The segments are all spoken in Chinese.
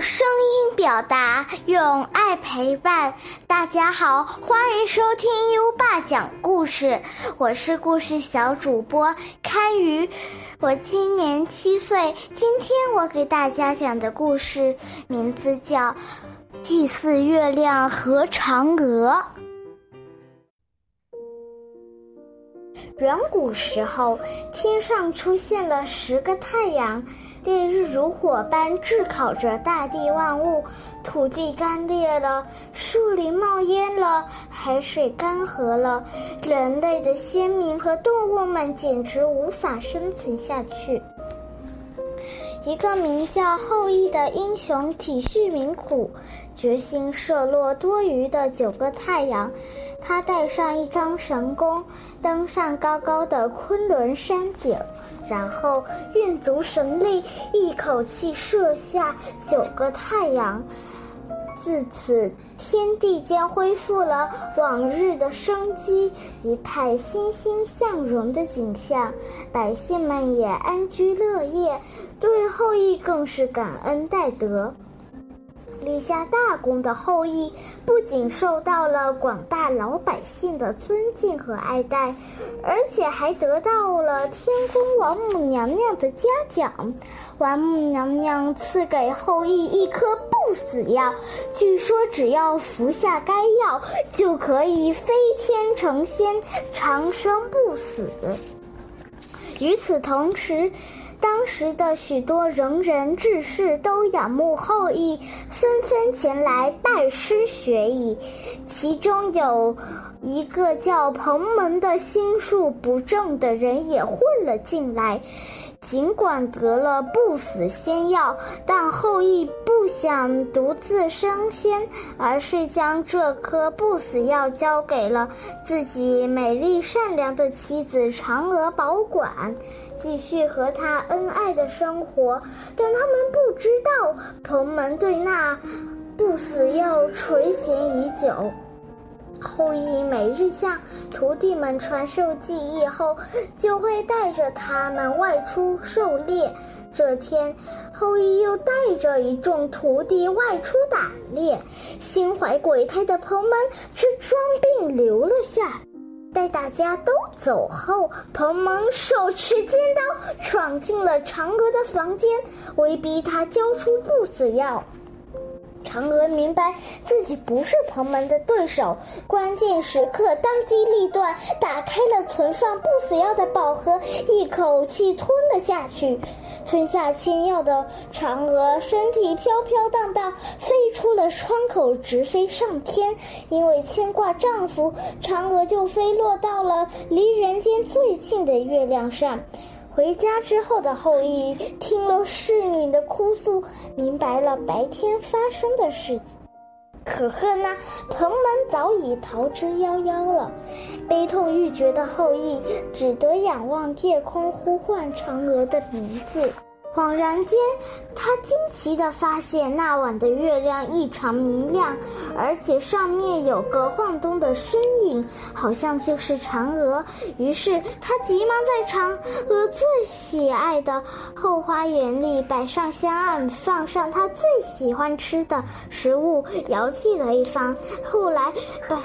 声音表达，用爱陪伴。大家好，欢迎收听优爸讲故事，我是故事小主播开鱼。我今年七岁，今天我给大家讲的故事名字叫《祭祀月亮和嫦娥》。远古时候，天上出现了十个太阳，烈日如火般炙烤着大地万物，土地干裂了，树林冒烟了，海水干涸了，人类的先民和动物们简直无法生存下去。一个名叫后羿的英雄体恤民苦，决心射落多余的九个太阳。他带上一张神弓，登上高高的昆仑山顶，然后运足神力，一口气射下九个太阳。自此，天地间恢复了往日的生机，一派欣欣向荣的景象，百姓们也安居乐业，对后羿更是感恩戴德。立下大功的后羿，不仅受到了广大老百姓的尊敬和爱戴，而且还得到了天宫王母娘娘的嘉奖。王母娘娘赐给后羿一颗不死药，据说只要服下该药，就可以飞天成仙，长生不死。与此同时，当时的许多仁人志士都仰慕后羿，纷纷前来拜师学艺。其中有一个叫彭门的心术不正的人也混了进来。尽管得了不死仙药，但后羿想独自升仙，而是将这颗不死药交给了自己美丽善良的妻子嫦娥保管。继续和他恩爱的生活，但他们不知道彭门对那不死药垂涎已久。后羿每日向徒弟们传授技艺后，就会带着他们外出狩猎。这天，后羿又带着一众徒弟外出打猎，心怀鬼胎的彭门却装病留了下。待大家都走后，彭蒙手持尖刀闯进了嫦娥的房间，威逼他交出不死药。嫦娥明白自己不是彭门的对手，关键时刻当机立断，打开了存放不死药的宝盒，一口气吞了下去。吞下仙药的嫦娥身体飘飘荡荡，飞出了窗口，直飞上天。因为牵挂丈夫，嫦娥就飞落到了离人间最近的月亮上。回家之后的后羿听了侍女的哭诉，明白了白天发生的事情。可恨呐，蓬门早已逃之夭夭了。悲痛欲绝的后羿只得仰望夜空，呼唤嫦娥的名字。恍然间，他惊奇地发现那晚的月亮异常明亮，而且上面有个晃动的身影，好像就是嫦娥。于是他急忙在嫦娥最喜爱的后花园里摆上香案，放上他最喜欢吃的食物，遥祭了一番。后来，百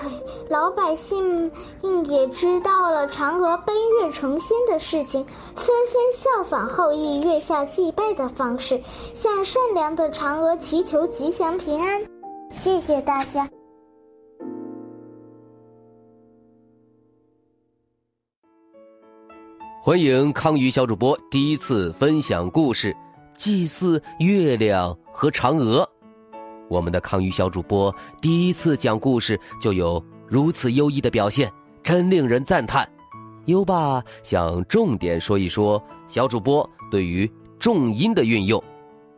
老百姓也知道了嫦娥奔月成仙的事情，纷纷效仿后羿月下。祭拜的方式，向善良的嫦娥祈求吉祥平安。谢谢大家。欢迎康宇小主播第一次分享故事，祭祀月亮和嫦娥。我们的康宇小主播第一次讲故事就有如此优异的表现，真令人赞叹。优爸想重点说一说小主播对于。重音的运用，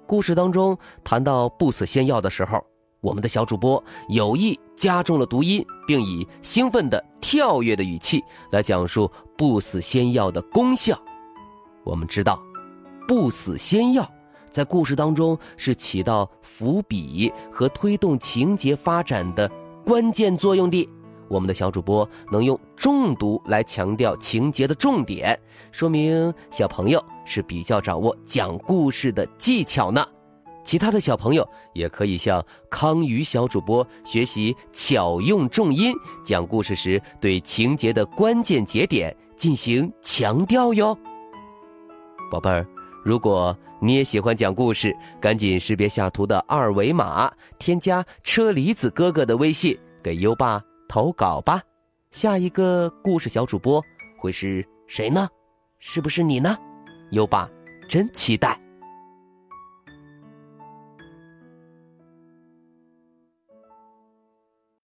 故事当中谈到不死仙药的时候，我们的小主播有意加重了读音，并以兴奋的、跳跃的语气来讲述不死仙药的功效。我们知道，不死仙药在故事当中是起到伏笔和推动情节发展的关键作用的。我们的小主播能用重读来强调情节的重点，说明小朋友是比较掌握讲故事的技巧呢。其他的小朋友也可以向康宇小主播学习巧用重音，讲故事时对情节的关键节点进行强调哟。宝贝儿，如果你也喜欢讲故事，赶紧识别下图的二维码，添加车厘子哥哥的微信，给优爸投稿吧。下一个故事小主播会是谁呢？是不是你呢？优爸真期待。